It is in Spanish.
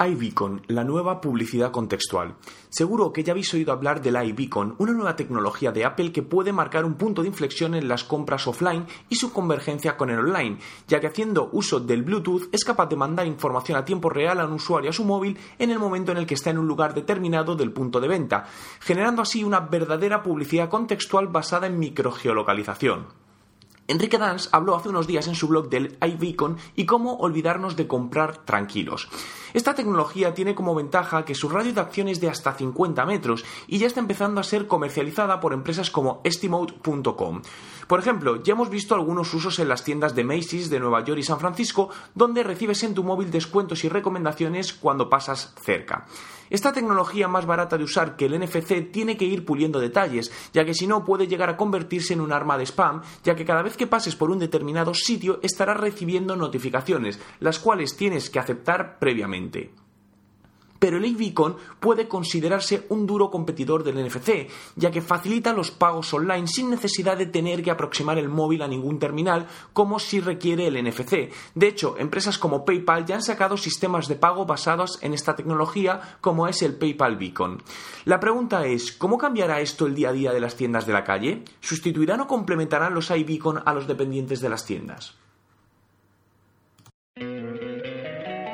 iBeacon, la nueva publicidad contextual. Seguro que ya habéis oído hablar del iBeacon, una nueva tecnología de Apple que puede marcar un punto de inflexión en las compras offline y su convergencia con el online, ya que haciendo uso del Bluetooth es capaz de mandar información a tiempo real a un usuario a su móvil en el momento en el que está en un lugar determinado del punto de venta, generando así una verdadera publicidad contextual basada en microgeolocalización. Enrique Dance habló hace unos días en su blog del iBeacon y cómo olvidarnos de comprar tranquilos. Esta tecnología tiene como ventaja que su radio de acción es de hasta 50 metros y ya está empezando a ser comercializada por empresas como Estimate.com. Por ejemplo, ya hemos visto algunos usos en las tiendas de Macy's de Nueva York y San Francisco, donde recibes en tu móvil descuentos y recomendaciones cuando pasas cerca. Esta tecnología más barata de usar que el NFC tiene que ir puliendo detalles, ya que si no puede llegar a convertirse en un arma de spam, ya que cada vez que pases por un determinado sitio estarás recibiendo notificaciones, las cuales tienes que aceptar previamente pero el iBeacon puede considerarse un duro competidor del NFC, ya que facilita los pagos online sin necesidad de tener que aproximar el móvil a ningún terminal, como si requiere el NFC. De hecho, empresas como PayPal ya han sacado sistemas de pago basados en esta tecnología, como es el PayPal Beacon. La pregunta es, ¿cómo cambiará esto el día a día de las tiendas de la calle? ¿Sustituirán o complementarán los iBeacon a los dependientes de las tiendas?